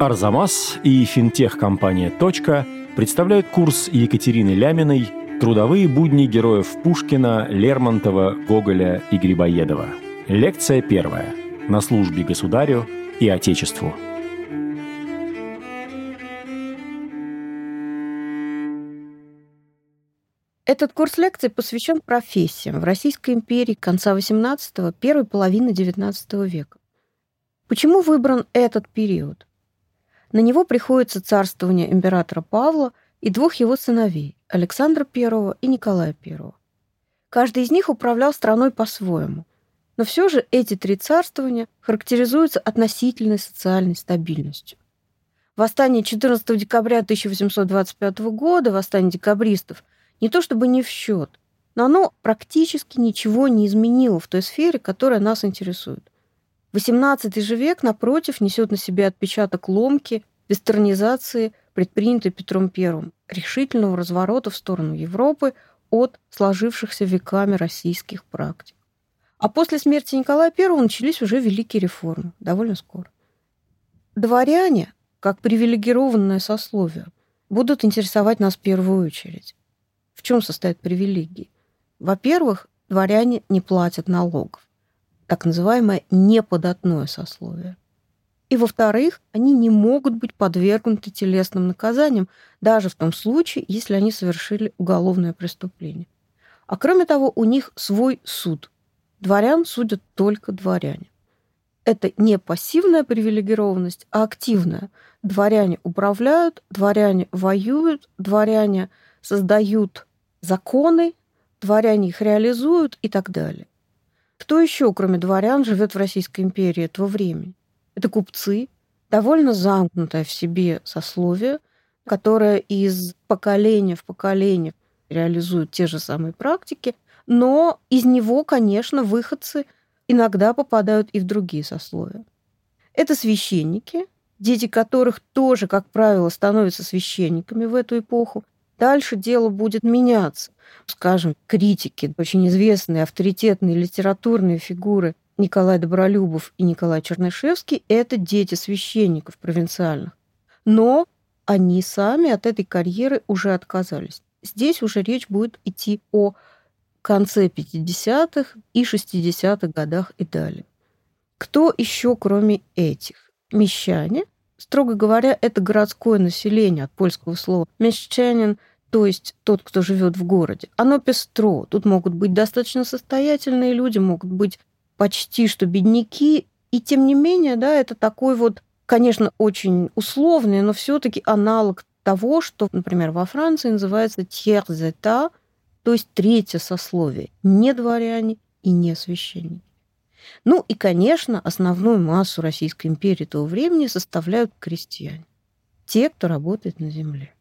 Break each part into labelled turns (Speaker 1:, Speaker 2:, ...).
Speaker 1: Арзамас и финтех-компания «Точка» представляют курс Екатерины Ляминой «Трудовые будни героев Пушкина, Лермонтова, Гоголя и Грибоедова». Лекция первая. На службе государю и Отечеству.
Speaker 2: Этот курс лекций посвящен профессиям в Российской империи конца XVIII – первой половины XIX века. Почему выбран этот период? На него приходится царствование императора Павла и двух его сыновей – Александра I и Николая I. Каждый из них управлял страной по-своему, но все же эти три царствования характеризуются относительной социальной стабильностью. Восстание 14 декабря 1825 года, восстание декабристов, не то чтобы не в счет, но оно практически ничего не изменило в той сфере, которая нас интересует. XVIII же век, напротив, несет на себе отпечаток ломки, вестернизации, предпринятой Петром I, решительного разворота в сторону Европы от сложившихся веками российских практик. А после смерти Николая I начались уже великие реформы, довольно скоро. Дворяне, как привилегированное сословие, будут интересовать нас в первую очередь. В чем состоят привилегии? Во-первых, дворяне не платят налогов так называемое неподатное сословие. И, во-вторых, они не могут быть подвергнуты телесным наказаниям, даже в том случае, если они совершили уголовное преступление. А кроме того, у них свой суд. Дворян судят только дворяне. Это не пассивная привилегированность, а активная. Дворяне управляют, дворяне воюют, дворяне создают законы, дворяне их реализуют и так далее. Кто еще, кроме дворян, живет в Российской империи этого времени? Это купцы, довольно замкнутое в себе сословие, которое из поколения в поколение реализует те же самые практики, но из него, конечно, выходцы иногда попадают и в другие сословия. Это священники, дети которых тоже, как правило, становятся священниками в эту эпоху. Дальше дело будет меняться скажем, критики, очень известные авторитетные литературные фигуры Николай Добролюбов и Николай Чернышевский – это дети священников провинциальных. Но они сами от этой карьеры уже отказались. Здесь уже речь будет идти о конце 50-х и 60-х годах и далее. Кто еще, кроме этих? Мещане. Строго говоря, это городское население от польского слова «мещанин», то есть тот, кто живет в городе, оно пестро. Тут могут быть достаточно состоятельные люди, могут быть почти что бедняки, и тем не менее, да, это такой вот, конечно, очень условный, но все-таки аналог того, что, например, во Франции называется тьерзета, то есть третье сословие, не дворяне и не священники. Ну и, конечно, основную массу Российской империи того времени составляют крестьяне, те, кто работает на земле.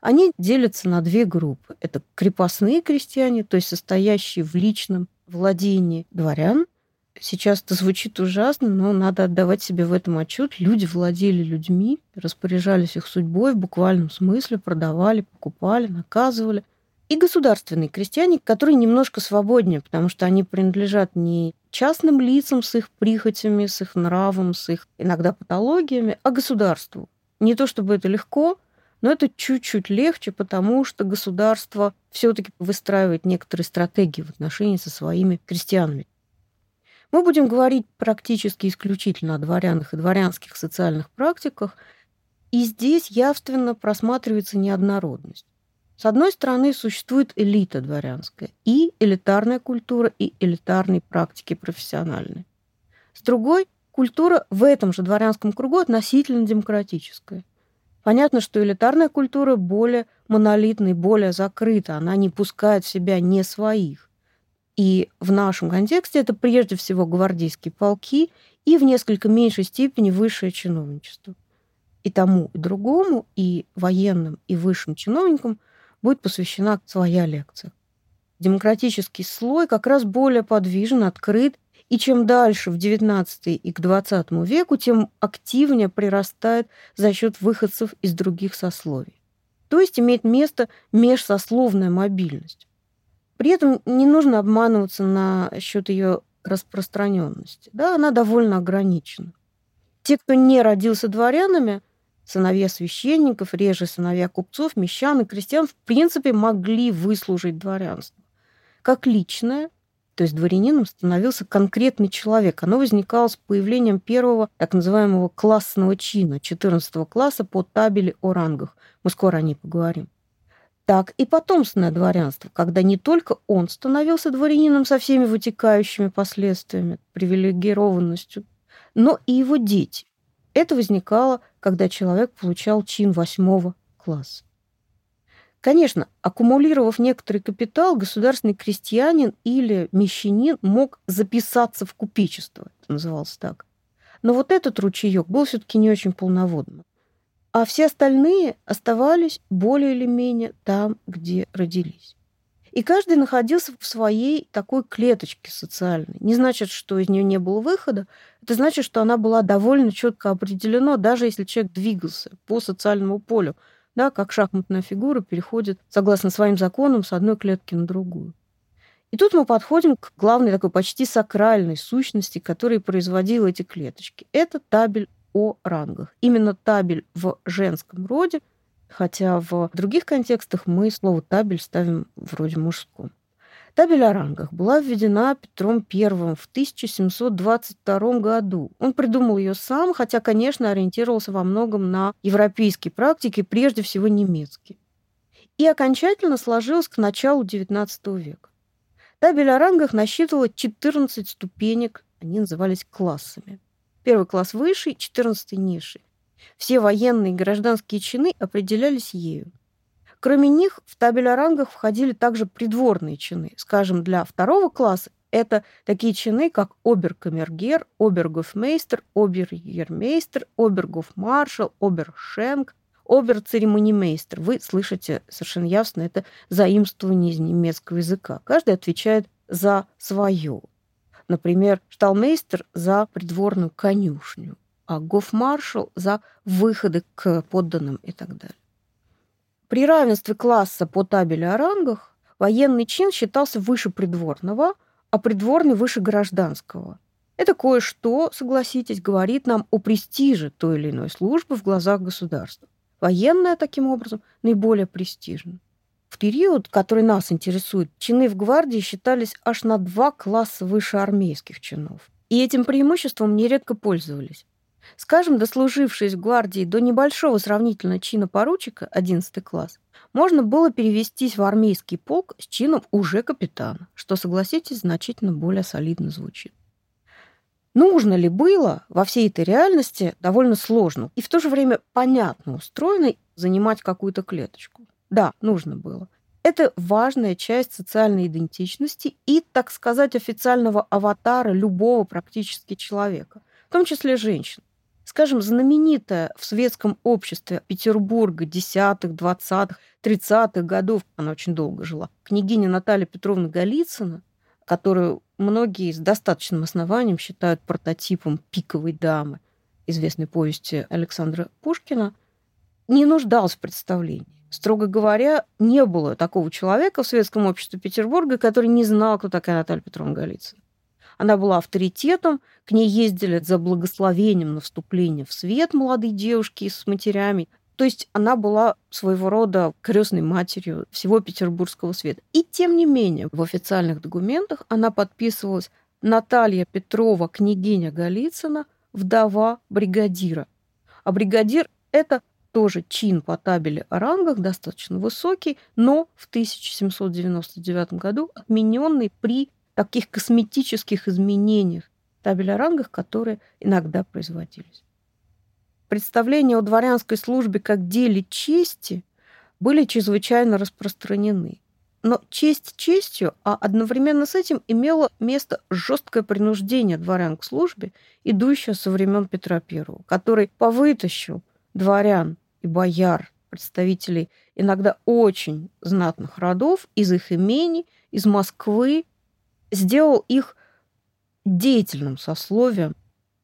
Speaker 2: Они делятся на две группы. Это крепостные крестьяне, то есть состоящие в личном владении дворян. Сейчас это звучит ужасно, но надо отдавать себе в этом отчет. Люди владели людьми, распоряжались их судьбой в буквальном смысле, продавали, покупали, наказывали. И государственные крестьяне, которые немножко свободнее, потому что они принадлежат не частным лицам с их прихотями, с их нравом, с их иногда патологиями, а государству. Не то чтобы это легко, но это чуть-чуть легче, потому что государство все-таки выстраивает некоторые стратегии в отношении со своими крестьянами. Мы будем говорить практически исключительно о дворянах и дворянских социальных практиках, и здесь явственно просматривается неоднородность. С одной стороны, существует элита дворянская, и элитарная культура, и элитарные практики профессиональные. С другой, культура в этом же дворянском кругу относительно демократическая. Понятно, что элитарная культура более монолитна более закрыта, она не пускает в себя не своих. И в нашем контексте это прежде всего гвардейские полки и в несколько меньшей степени высшее чиновничество. И тому, и другому, и военным, и высшим чиновникам будет посвящена своя лекция. Демократический слой как раз более подвижен, открыт и чем дальше в XIX и к XX веку, тем активнее прирастает за счет выходцев из других сословий. То есть имеет место межсословная мобильность. При этом не нужно обманываться на счет ее распространенности. Да, она довольно ограничена. Те, кто не родился дворянами, сыновья священников, реже сыновья купцов, мещан и крестьян, в принципе, могли выслужить дворянство. Как личное, то есть дворянином становился конкретный человек. Оно возникало с появлением первого так называемого классного чина, 14 класса по табели о рангах. Мы скоро о ней поговорим. Так и потомственное дворянство, когда не только он становился дворянином со всеми вытекающими последствиями, привилегированностью, но и его дети. Это возникало, когда человек получал чин восьмого класса. Конечно, аккумулировав некоторый капитал, государственный крестьянин или мещанин мог записаться в купечество, это называлось так. Но вот этот ручеек был все-таки не очень полноводным. А все остальные оставались более или менее там, где родились. И каждый находился в своей такой клеточке социальной. Не значит, что из нее не было выхода. Это значит, что она была довольно четко определена, даже если человек двигался по социальному полю, да, как шахматная фигура переходит, согласно своим законам, с одной клетки на другую. И тут мы подходим к главной такой почти сакральной сущности, которая производила эти клеточки. Это табель о рангах. Именно табель в женском роде – хотя в других контекстах мы слово «табель» ставим вроде мужском. Табель о рангах была введена Петром I в 1722 году. Он придумал ее сам, хотя, конечно, ориентировался во многом на европейские практики, прежде всего немецкие. И окончательно сложилась к началу XIX века. Табель о рангах насчитывала 14 ступенек, они назывались классами. Первый класс высший, 14 низший. Все военные и гражданские чины определялись ею. Кроме них, в табель о рангах входили также придворные чины. Скажем, для второго класса это такие чины, как оберкамергер, обергофмейстер, оберьермейстер, обергофмаршал, обершенк, оберцеремонимейстер. Вы слышите совершенно ясно, это заимствование из немецкого языка. Каждый отвечает за свое. Например, шталмейстер за придворную конюшню, а гофмаршал за выходы к подданным и так далее. При равенстве класса по табели о рангах военный чин считался выше придворного, а придворный выше гражданского. Это кое-что, согласитесь, говорит нам о престиже той или иной службы в глазах государства. Военная, таким образом, наиболее престижна. В период, который нас интересует, чины в гвардии считались аж на два класса выше армейских чинов. И этим преимуществом нередко пользовались. Скажем, дослужившись в гвардии до небольшого сравнительно чина поручика, 11 класс, можно было перевестись в армейский полк с чином уже капитана, что, согласитесь, значительно более солидно звучит. Нужно ли было во всей этой реальности довольно сложно и в то же время понятно устроено занимать какую-то клеточку? Да, нужно было. Это важная часть социальной идентичности и, так сказать, официального аватара любого практически человека, в том числе женщин. Скажем, знаменитая в светском обществе Петербурга 10-х, 20-х, 30-х годов, она очень долго жила, княгиня Наталья Петровна Голицына, которую многие с достаточным основанием считают прототипом пиковой дамы известной повести Александра Пушкина, не нуждалась в представлении. Строго говоря, не было такого человека в светском обществе Петербурга, который не знал, кто такая Наталья Петровна Голицына. Она была авторитетом, к ней ездили за благословением на вступление в свет молодые девушки с матерями. То есть она была своего рода крестной матерью всего петербургского света. И тем не менее, в официальных документах она подписывалась Наталья Петрова, княгиня Голицына, вдова бригадира. А бригадир – это тоже чин по табели о рангах, достаточно высокий, но в 1799 году отмененный при таких косметических изменениях в табель о рангах, которые иногда производились. Представления о дворянской службе как деле чести были чрезвычайно распространены. Но честь честью, а одновременно с этим имело место жесткое принуждение дворян к службе, идущее со времен Петра I, который повытащил дворян и бояр, представителей иногда очень знатных родов, из их имений, из Москвы, сделал их деятельным сословием,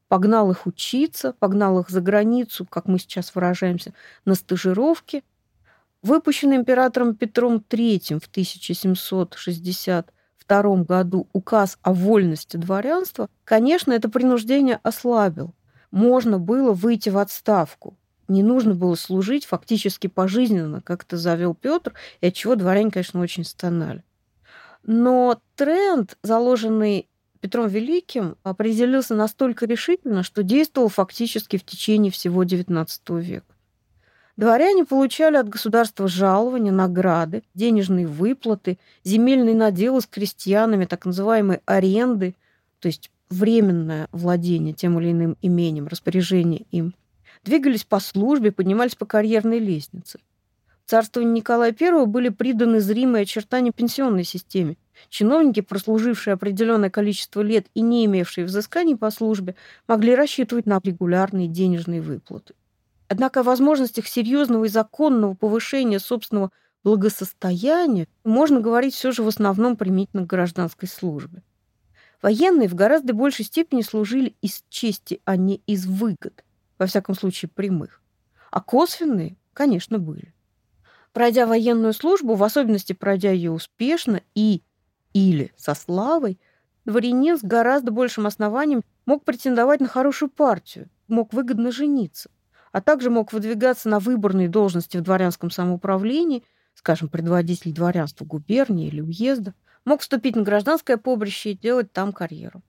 Speaker 2: погнал их учиться, погнал их за границу, как мы сейчас выражаемся, на стажировки. Выпущенный императором Петром III в 1762 году указ о вольности дворянства, конечно, это принуждение ослабил, можно было выйти в отставку. Не нужно было служить фактически пожизненно, как это завел Петр, и от чего дворяне, конечно, очень стонали. Но тренд, заложенный Петром Великим, определился настолько решительно, что действовал фактически в течение всего XIX века. Дворяне получали от государства жалования, награды, денежные выплаты, земельные наделы с крестьянами, так называемые аренды, то есть временное владение тем или иным имением, распоряжение им. Двигались по службе, поднимались по карьерной лестнице. Царствовании Николая I были приданы зримые очертания пенсионной системе. Чиновники, прослужившие определенное количество лет и не имевшие взысканий по службе, могли рассчитывать на регулярные денежные выплаты. Однако о возможностях серьезного и законного повышения собственного благосостояния можно говорить все же в основном применительно к гражданской службе. Военные в гораздо большей степени служили из чести, а не из выгод, во всяком случае прямых. А косвенные, конечно, были. Пройдя военную службу, в особенности пройдя ее успешно и или со славой, дворянин с гораздо большим основанием мог претендовать на хорошую партию, мог выгодно жениться а также мог выдвигаться на выборные должности в дворянском самоуправлении, скажем, предводитель дворянства губернии или уезда, мог вступить на гражданское побрище и делать там карьеру.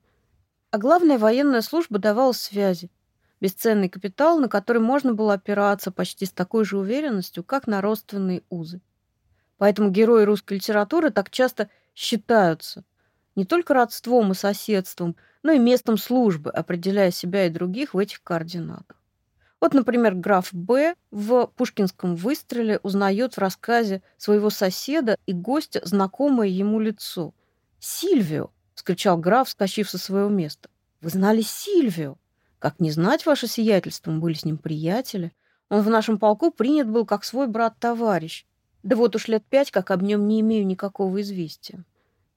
Speaker 2: А главная военная служба давала связи, бесценный капитал, на который можно было опираться почти с такой же уверенностью, как на родственные узы. Поэтому герои русской литературы так часто считаются не только родством и соседством, но и местом службы, определяя себя и других в этих координатах. Вот, например, граф Б. в «Пушкинском выстреле» узнает в рассказе своего соседа и гостя знакомое ему лицо. «Сильвио!» — скричал граф, скачив со своего места. «Вы знали Сильвио? Как не знать ваше сиятельство, мы были с ним приятели. Он в нашем полку принят был как свой брат-товарищ. Да вот уж лет пять, как об нем не имею никакого известия.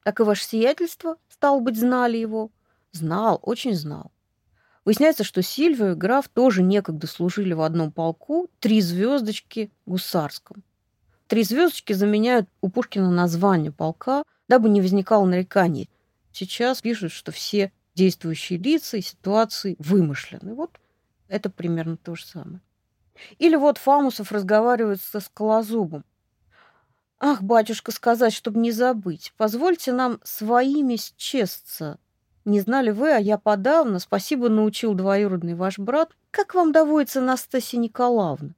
Speaker 2: Так и ваше сиятельство, стал быть, знали его?» «Знал, очень знал. Выясняется, что Сильвия и граф тоже некогда служили в одном полку, три звездочки гусарском. Три звездочки заменяют у Пушкина название полка, дабы не возникало нареканий. Сейчас пишут, что все действующие лица и ситуации вымышлены. Вот это примерно то же самое. Или вот Фамусов разговаривает со Скалозубом. «Ах, батюшка, сказать, чтобы не забыть, позвольте нам своими счесться, не знали вы, а я подавно. Спасибо научил двоюродный ваш брат. Как вам доводится Настасья Николаевна?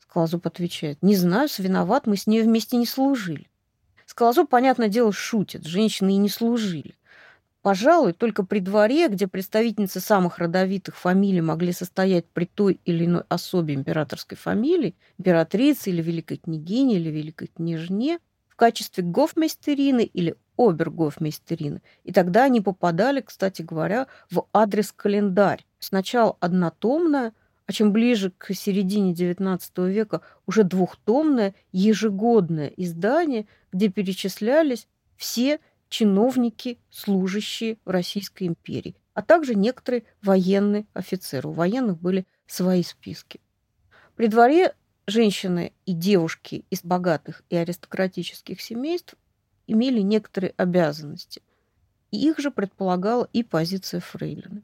Speaker 2: Скалозуб отвечает. Не знаю, виноват, мы с ней вместе не служили. Скалозуб, понятное дело, шутит. Женщины и не служили. Пожалуй, только при дворе, где представительницы самых родовитых фамилий могли состоять при той или иной особе императорской фамилии, императрицы или великой княгини или великой княжне, в качестве гофмейстерины или обергофмейстерины. И тогда они попадали, кстати говоря, в адрес-календарь. Сначала однотомная, а чем ближе к середине XIX века уже двухтомное ежегодное издание, где перечислялись все чиновники, служащие в Российской империи, а также некоторые военные офицеры. У военных были свои списки. При дворе женщины и девушки из богатых и аристократических семейств имели некоторые обязанности. И их же предполагала и позиция фрейлины.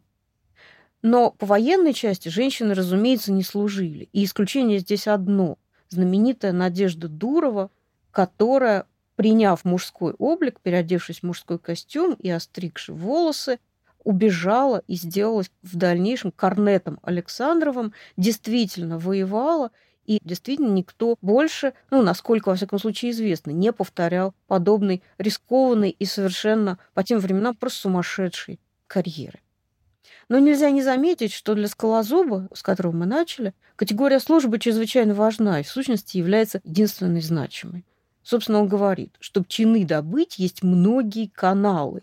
Speaker 2: Но по военной части женщины, разумеется, не служили. И исключение здесь одно. Знаменитая Надежда Дурова, которая, приняв мужской облик, переодевшись в мужской костюм и остригши волосы, убежала и сделалась в дальнейшем корнетом Александровым, действительно воевала и действительно никто больше, ну, насколько, во всяком случае, известно, не повторял подобной рискованной и совершенно по тем временам просто сумасшедшей карьеры. Но нельзя не заметить, что для скалозуба, с которого мы начали, категория службы чрезвычайно важна и, в сущности, является единственной значимой. Собственно, он говорит, чтобы чины добыть, есть многие каналы.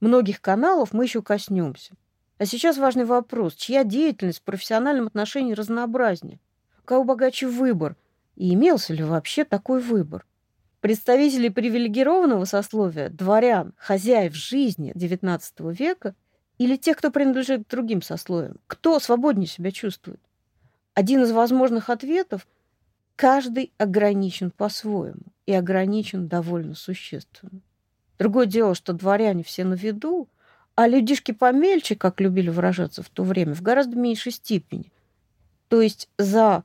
Speaker 2: Многих каналов мы еще коснемся. А сейчас важный вопрос, чья деятельность в профессиональном отношении разнообразнее? у кого богаче выбор, и имелся ли вообще такой выбор. Представители привилегированного сословия, дворян, хозяев жизни XIX века или тех, кто принадлежит другим сословиям, кто свободнее себя чувствует? Один из возможных ответов – каждый ограничен по-своему и ограничен довольно существенно. Другое дело, что дворяне все на виду, А людишки помельче, как любили выражаться в то время, в гораздо меньшей степени. То есть за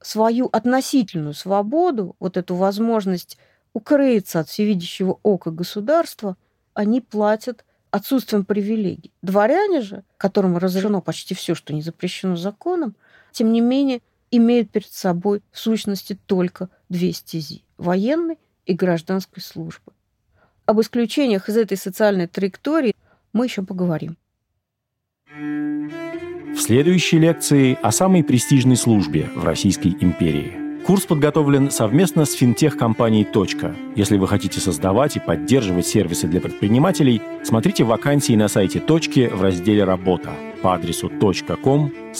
Speaker 2: свою относительную свободу, вот эту возможность укрыться от всевидящего ока государства, они платят отсутствием привилегий. Дворяне же, которым разрешено почти все, что не запрещено законом, тем не менее имеют перед собой в сущности только две стези – военной и гражданской службы. Об исключениях из этой социальной траектории мы еще поговорим.
Speaker 1: В следующей лекции о самой престижной службе в Российской империи. Курс подготовлен совместно с финтех-компанией «Точка». Если вы хотите создавать и поддерживать сервисы для предпринимателей, смотрите вакансии на сайте «Точки» в разделе «Работа» по адресу .com/hr.